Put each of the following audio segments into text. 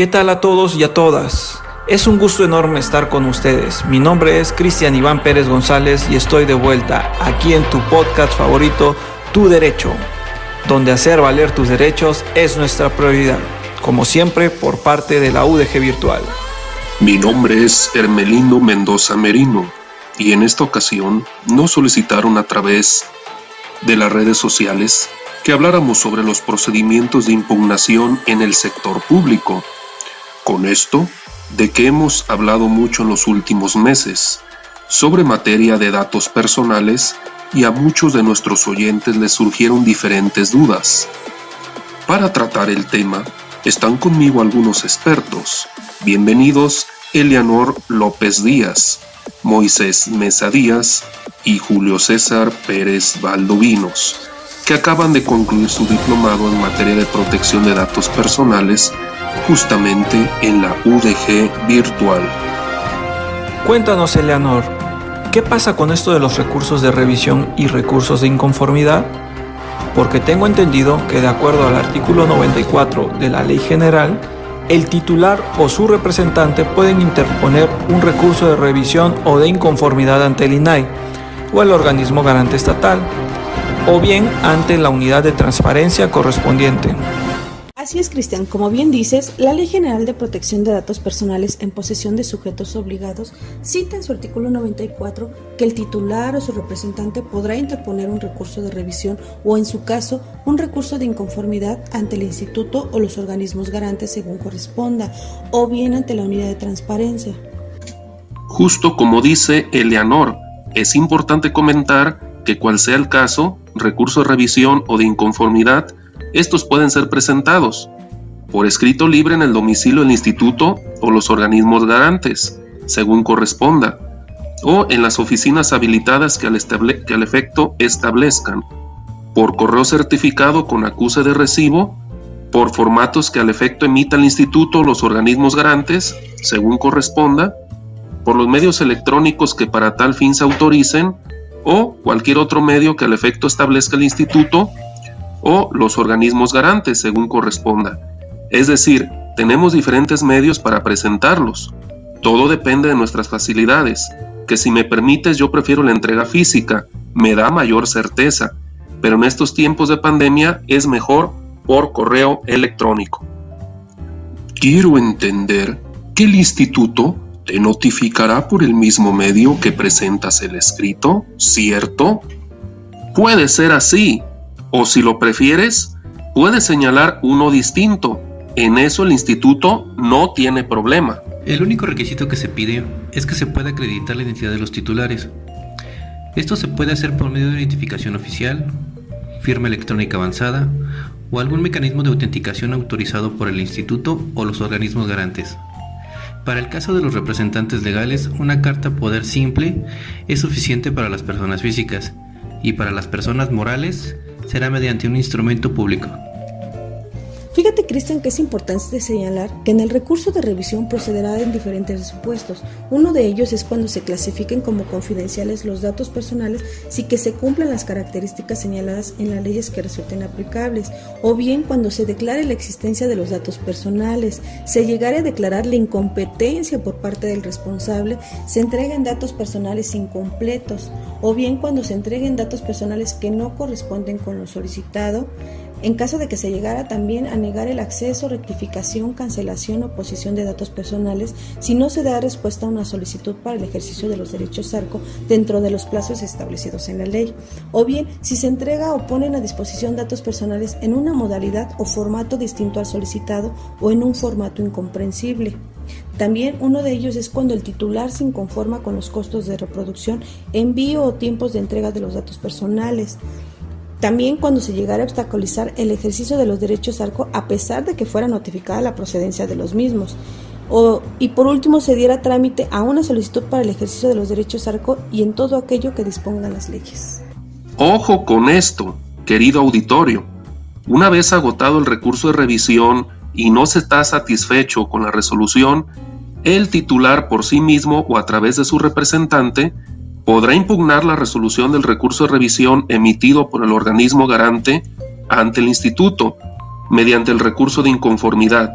¿Qué tal a todos y a todas? Es un gusto enorme estar con ustedes. Mi nombre es Cristian Iván Pérez González y estoy de vuelta aquí en tu podcast favorito, Tu Derecho, donde hacer valer tus derechos es nuestra prioridad, como siempre por parte de la UDG Virtual. Mi nombre es Hermelino Mendoza Merino y en esta ocasión nos solicitaron a través de las redes sociales que habláramos sobre los procedimientos de impugnación en el sector público. Con esto, de que hemos hablado mucho en los últimos meses, sobre materia de datos personales y a muchos de nuestros oyentes les surgieron diferentes dudas. Para tratar el tema, están conmigo algunos expertos. Bienvenidos Eleanor López Díaz, Moisés Mesa Díaz y Julio César Pérez Valdovinos, que acaban de concluir su diplomado en materia de protección de datos personales justamente en la UDG virtual. Cuéntanos, Eleanor, ¿qué pasa con esto de los recursos de revisión y recursos de inconformidad? Porque tengo entendido que de acuerdo al artículo 94 de la Ley General, el titular o su representante pueden interponer un recurso de revisión o de inconformidad ante el INAI o el organismo garante estatal, o bien ante la unidad de transparencia correspondiente. Así es, Cristian. Como bien dices, la Ley General de Protección de Datos Personales en posesión de sujetos obligados cita en su artículo 94 que el titular o su representante podrá interponer un recurso de revisión o, en su caso, un recurso de inconformidad ante el instituto o los organismos garantes según corresponda, o bien ante la unidad de transparencia. Justo como dice Eleanor, es importante comentar que cual sea el caso, recurso de revisión o de inconformidad estos pueden ser presentados por escrito libre en el domicilio del instituto o los organismos garantes, según corresponda, o en las oficinas habilitadas que al, efecto establezcan, por correo certificado con acuse de recibo, por formatos que al efecto emita el instituto o los organismos garantes, según corresponda, por los medios electrónicos que para tal fin se autoricen, o cualquier otro medio que al efecto establezca el instituto o los organismos garantes según corresponda. Es decir, tenemos diferentes medios para presentarlos. Todo depende de nuestras facilidades, que si me permites yo prefiero la entrega física, me da mayor certeza, pero en estos tiempos de pandemia es mejor por correo electrónico. Quiero entender que el instituto te notificará por el mismo medio que presentas el escrito, ¿cierto? Puede ser así, o si lo prefieres, puedes señalar uno distinto. En eso el instituto no tiene problema. El único requisito que se pide es que se pueda acreditar la identidad de los titulares. Esto se puede hacer por medio de identificación oficial, firma electrónica avanzada o algún mecanismo de autenticación autorizado por el instituto o los organismos garantes. Para el caso de los representantes legales, una carta poder simple es suficiente para las personas físicas y para las personas morales será mediante un instrumento público. Fíjate, Cristian, que es importante señalar que en el recurso de revisión procederá en diferentes supuestos. Uno de ellos es cuando se clasifiquen como confidenciales los datos personales sin que se cumplan las características señaladas en las leyes que resulten aplicables, o bien cuando se declare la existencia de los datos personales, se llegare a declarar la incompetencia por parte del responsable, se entreguen datos personales incompletos, o bien cuando se entreguen datos personales que no corresponden con lo solicitado, en caso de que se llegara también a negar el acceso, rectificación, cancelación o posición de datos personales si no se da respuesta a una solicitud para el ejercicio de los derechos ARCO dentro de los plazos establecidos en la ley, o bien si se entrega o ponen a disposición datos personales en una modalidad o formato distinto al solicitado o en un formato incomprensible. También uno de ellos es cuando el titular se inconforma con los costos de reproducción, envío o tiempos de entrega de los datos personales. También cuando se llegara a obstaculizar el ejercicio de los derechos ARCO a pesar de que fuera notificada la procedencia de los mismos. O, y por último se diera trámite a una solicitud para el ejercicio de los derechos ARCO y en todo aquello que dispongan las leyes. Ojo con esto, querido auditorio. Una vez agotado el recurso de revisión y no se está satisfecho con la resolución, el titular por sí mismo o a través de su representante podrá impugnar la resolución del recurso de revisión emitido por el organismo garante ante el instituto mediante el recurso de inconformidad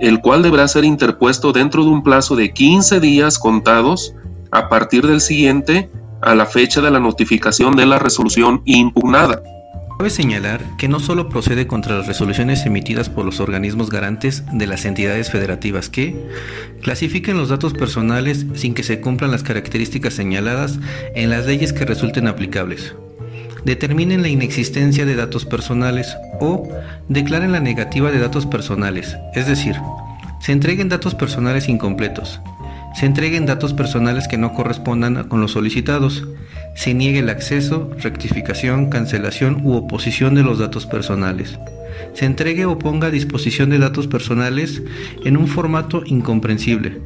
el cual deberá ser interpuesto dentro de un plazo de 15 días contados a partir del siguiente a la fecha de la notificación de la resolución impugnada. Cabe señalar que no solo procede contra las resoluciones emitidas por los organismos garantes de las entidades federativas que clasifiquen los datos personales sin que se cumplan las características señaladas en las leyes que resulten aplicables, determinen la inexistencia de datos personales o declaren la negativa de datos personales, es decir, se entreguen datos personales incompletos, se entreguen datos personales que no correspondan con los solicitados, se niegue el acceso, rectificación, cancelación u oposición de los datos personales. Se entregue o ponga a disposición de datos personales en un formato incomprensible.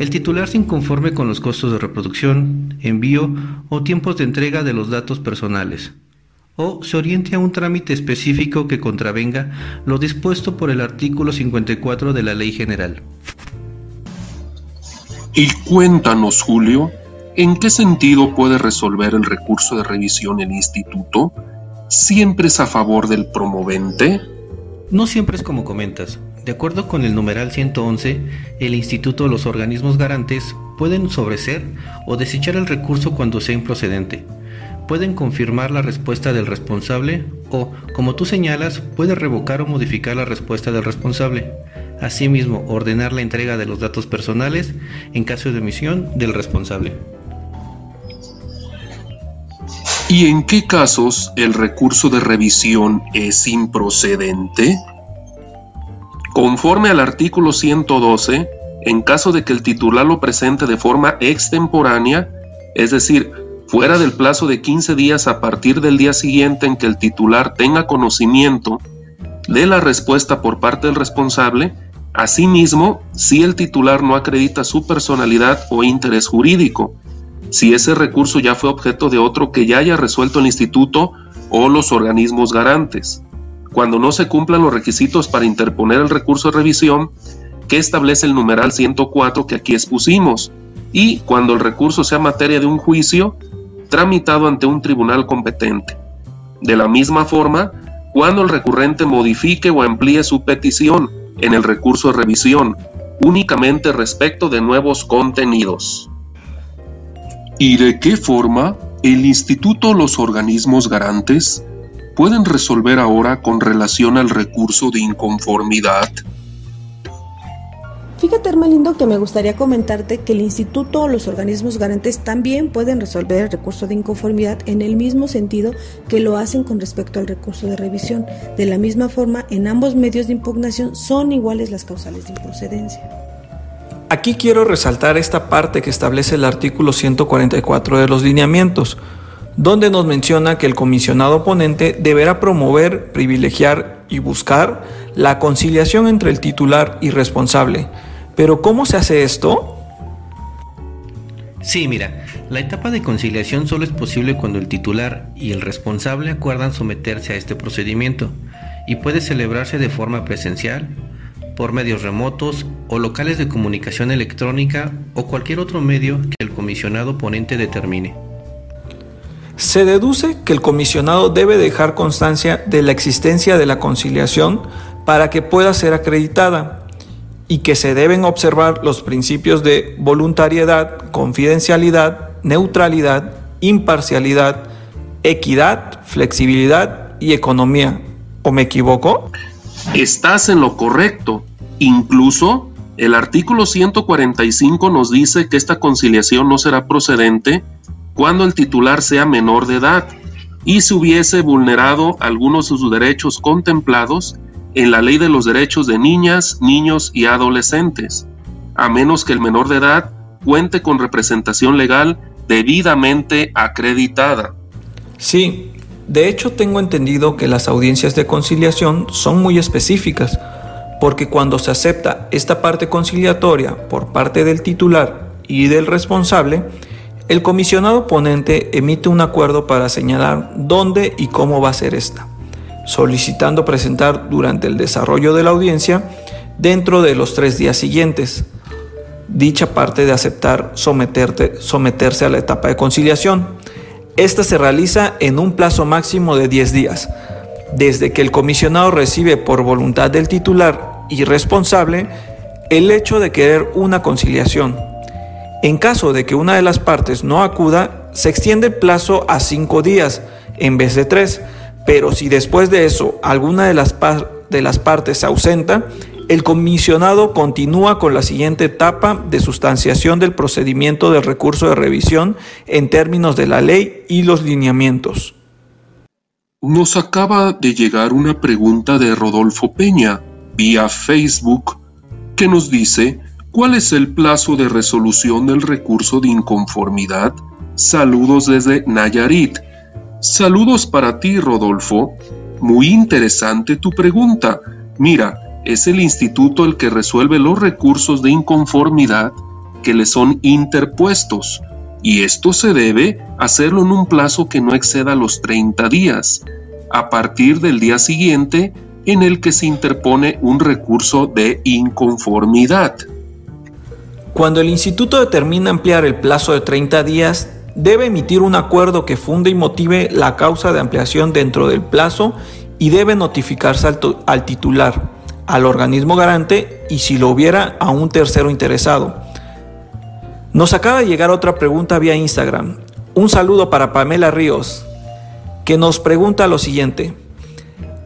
El titular se inconforme con los costos de reproducción, envío o tiempos de entrega de los datos personales. O se oriente a un trámite específico que contravenga lo dispuesto por el artículo 54 de la Ley General. Y cuéntanos, Julio, ¿en qué sentido puede resolver el recurso de revisión el instituto? ¿Siempre es a favor del promovente? No siempre es como comentas. De acuerdo con el numeral 111, el instituto o los organismos garantes pueden sobreser o desechar el recurso cuando sea improcedente. Pueden confirmar la respuesta del responsable o, como tú señalas, puede revocar o modificar la respuesta del responsable. Asimismo, ordenar la entrega de los datos personales en caso de omisión del responsable. ¿Y en qué casos el recurso de revisión es improcedente? Conforme al artículo 112, en caso de que el titular lo presente de forma extemporánea, es decir, fuera del plazo de 15 días a partir del día siguiente en que el titular tenga conocimiento de la respuesta por parte del responsable, Asimismo, si el titular no acredita su personalidad o interés jurídico, si ese recurso ya fue objeto de otro que ya haya resuelto el instituto o los organismos garantes, cuando no se cumplan los requisitos para interponer el recurso de revisión que establece el numeral 104 que aquí expusimos, y cuando el recurso sea materia de un juicio tramitado ante un tribunal competente. De la misma forma, cuando el recurrente modifique o amplíe su petición, en el recurso de revisión, únicamente respecto de nuevos contenidos. ¿Y de qué forma el instituto o los organismos garantes pueden resolver ahora con relación al recurso de inconformidad? Fíjate, Hermelindo, que me gustaría comentarte que el instituto o los organismos garantes también pueden resolver el recurso de inconformidad en el mismo sentido que lo hacen con respecto al recurso de revisión. De la misma forma, en ambos medios de impugnación son iguales las causales de improcedencia. Aquí quiero resaltar esta parte que establece el artículo 144 de los lineamientos, donde nos menciona que el comisionado ponente deberá promover, privilegiar y buscar la conciliación entre el titular y responsable. Pero ¿cómo se hace esto? Sí, mira, la etapa de conciliación solo es posible cuando el titular y el responsable acuerdan someterse a este procedimiento y puede celebrarse de forma presencial, por medios remotos o locales de comunicación electrónica o cualquier otro medio que el comisionado ponente determine. Se deduce que el comisionado debe dejar constancia de la existencia de la conciliación para que pueda ser acreditada y que se deben observar los principios de voluntariedad, confidencialidad, neutralidad, imparcialidad, equidad, flexibilidad y economía. ¿O me equivoco? Estás en lo correcto. Incluso el artículo 145 nos dice que esta conciliación no será procedente cuando el titular sea menor de edad y se hubiese vulnerado algunos de sus derechos contemplados en la ley de los derechos de niñas, niños y adolescentes, a menos que el menor de edad cuente con representación legal debidamente acreditada. Sí, de hecho tengo entendido que las audiencias de conciliación son muy específicas, porque cuando se acepta esta parte conciliatoria por parte del titular y del responsable, el comisionado ponente emite un acuerdo para señalar dónde y cómo va a ser esta, solicitando presentar durante el desarrollo de la audiencia dentro de los tres días siguientes dicha parte de aceptar someterse a la etapa de conciliación. Esta se realiza en un plazo máximo de 10 días, desde que el comisionado recibe por voluntad del titular irresponsable el hecho de querer una conciliación. En caso de que una de las partes no acuda, se extiende el plazo a cinco días en vez de tres, pero si después de eso alguna de las, de las partes se ausenta, el comisionado continúa con la siguiente etapa de sustanciación del procedimiento del recurso de revisión en términos de la ley y los lineamientos. Nos acaba de llegar una pregunta de Rodolfo Peña vía Facebook que nos dice ¿Cuál es el plazo de resolución del recurso de inconformidad? Saludos desde Nayarit. Saludos para ti, Rodolfo. Muy interesante tu pregunta. Mira, es el instituto el que resuelve los recursos de inconformidad que le son interpuestos, y esto se debe hacerlo en un plazo que no exceda los 30 días, a partir del día siguiente en el que se interpone un recurso de inconformidad. Cuando el instituto determina ampliar el plazo de 30 días, debe emitir un acuerdo que funde y motive la causa de ampliación dentro del plazo y debe notificarse al, al titular al organismo garante y si lo hubiera a un tercero interesado. Nos acaba de llegar otra pregunta vía Instagram. Un saludo para Pamela Ríos, que nos pregunta lo siguiente.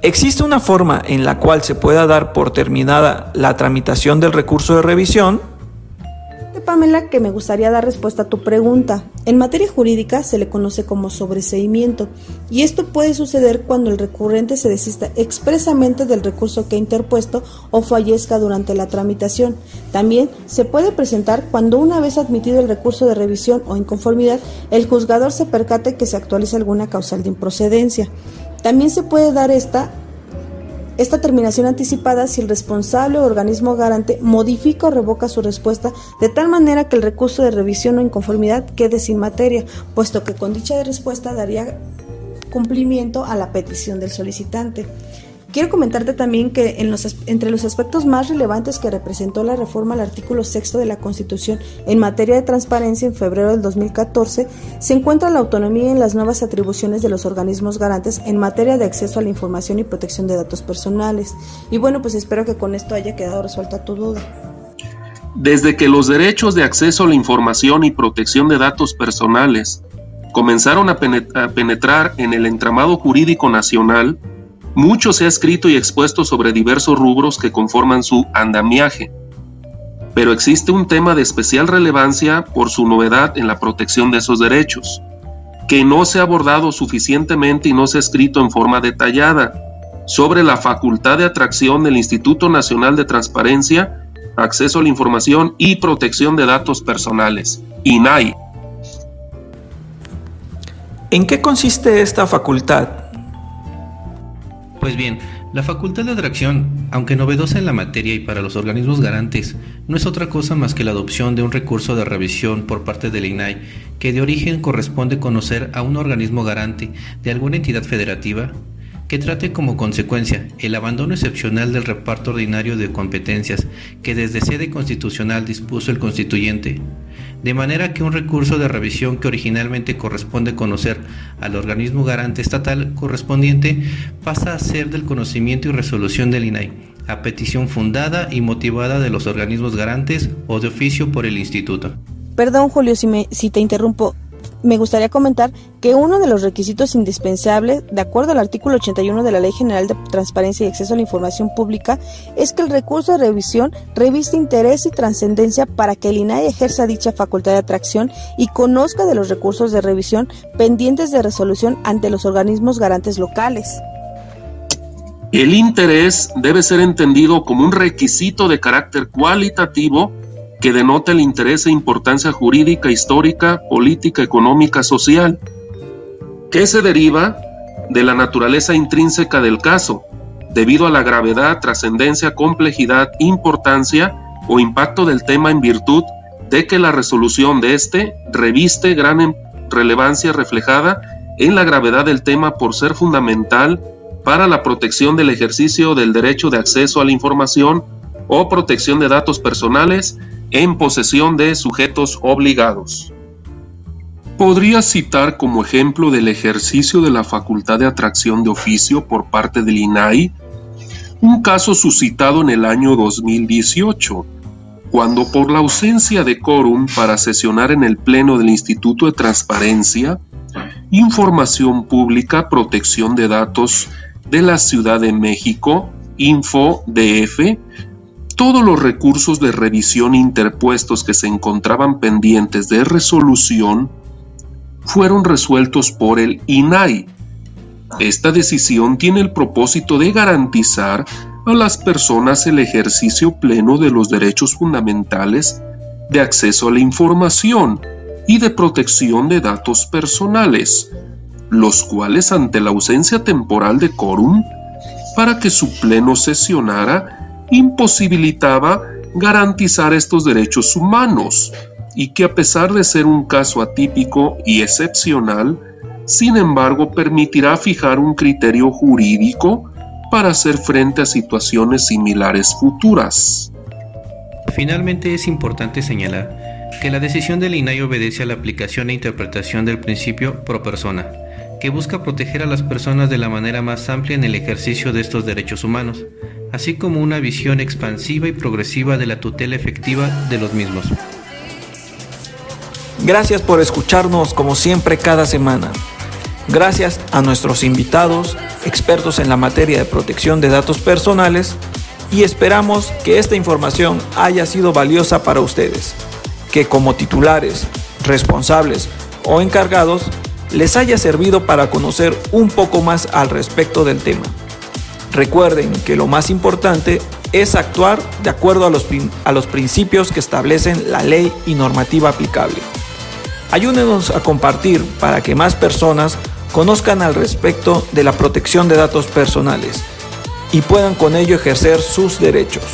¿Existe una forma en la cual se pueda dar por terminada la tramitación del recurso de revisión? Pamela, que me gustaría dar respuesta a tu pregunta. En materia jurídica se le conoce como sobreseimiento y esto puede suceder cuando el recurrente se desista expresamente del recurso que ha interpuesto o fallezca durante la tramitación. También se puede presentar cuando una vez admitido el recurso de revisión o inconformidad, el juzgador se percate que se actualiza alguna causal de improcedencia. También se puede dar esta esta terminación anticipada si el responsable o organismo garante modifica o revoca su respuesta de tal manera que el recurso de revisión o inconformidad quede sin materia, puesto que con dicha respuesta daría cumplimiento a la petición del solicitante. Quiero comentarte también que entre los aspectos más relevantes que representó la reforma al artículo 6 de la Constitución en materia de transparencia en febrero del 2014 se encuentra la autonomía en las nuevas atribuciones de los organismos garantes en materia de acceso a la información y protección de datos personales. Y bueno, pues espero que con esto haya quedado resuelta tu duda. Desde que los derechos de acceso a la información y protección de datos personales comenzaron a penetrar en el entramado jurídico nacional, mucho se ha escrito y expuesto sobre diversos rubros que conforman su andamiaje, pero existe un tema de especial relevancia por su novedad en la protección de esos derechos, que no se ha abordado suficientemente y no se ha escrito en forma detallada, sobre la facultad de atracción del Instituto Nacional de Transparencia, Acceso a la Información y Protección de Datos Personales, INAI. ¿En qué consiste esta facultad? Pues bien, la facultad de atracción, aunque novedosa en la materia y para los organismos garantes, no es otra cosa más que la adopción de un recurso de revisión por parte del INAI, que de origen corresponde conocer a un organismo garante de alguna entidad federativa que trate como consecuencia el abandono excepcional del reparto ordinario de competencias que desde sede constitucional dispuso el constituyente, de manera que un recurso de revisión que originalmente corresponde conocer al organismo garante estatal correspondiente pasa a ser del conocimiento y resolución del INAI, a petición fundada y motivada de los organismos garantes o de oficio por el instituto. Perdón Julio si, me, si te interrumpo, me gustaría comentar que uno de los requisitos indispensables, de acuerdo al artículo 81 de la Ley General de Transparencia y Acceso a la Información Pública, es que el recurso de revisión reviste interés y trascendencia para que el INAI ejerza dicha facultad de atracción y conozca de los recursos de revisión pendientes de resolución ante los organismos garantes locales. El interés debe ser entendido como un requisito de carácter cualitativo que denota el interés e importancia jurídica, histórica, política, económica, social, que se deriva de la naturaleza intrínseca del caso, debido a la gravedad, trascendencia, complejidad, importancia o impacto del tema en virtud de que la resolución de éste reviste gran em, relevancia reflejada en la gravedad del tema por ser fundamental para la protección del ejercicio del derecho de acceso a la información o protección de datos personales en posesión de sujetos obligados. Podría citar como ejemplo del ejercicio de la facultad de atracción de oficio por parte del INAI un caso suscitado en el año 2018, cuando por la ausencia de quórum para sesionar en el Pleno del Instituto de Transparencia, Información Pública, Protección de Datos de la Ciudad de México, InfoDF, todos los recursos de revisión interpuestos que se encontraban pendientes de resolución fueron resueltos por el INAI. Esta decisión tiene el propósito de garantizar a las personas el ejercicio pleno de los derechos fundamentales de acceso a la información y de protección de datos personales, los cuales ante la ausencia temporal de quórum, para que su pleno sesionara, imposibilitaba garantizar estos derechos humanos y que a pesar de ser un caso atípico y excepcional, sin embargo permitirá fijar un criterio jurídico para hacer frente a situaciones similares futuras. Finalmente es importante señalar que la decisión del INAI obedece a la aplicación e interpretación del principio pro persona, que busca proteger a las personas de la manera más amplia en el ejercicio de estos derechos humanos, así como una visión expansiva y progresiva de la tutela efectiva de los mismos. Gracias por escucharnos como siempre cada semana. Gracias a nuestros invitados, expertos en la materia de protección de datos personales, y esperamos que esta información haya sido valiosa para ustedes, que como titulares, responsables o encargados les haya servido para conocer un poco más al respecto del tema. Recuerden que lo más importante es actuar de acuerdo a los, a los principios que establecen la ley y normativa aplicable. Ayúdenos a compartir para que más personas conozcan al respecto de la protección de datos personales y puedan con ello ejercer sus derechos.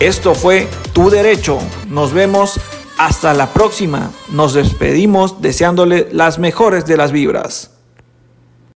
Esto fue Tu Derecho. Nos vemos hasta la próxima. Nos despedimos deseándole las mejores de las vibras.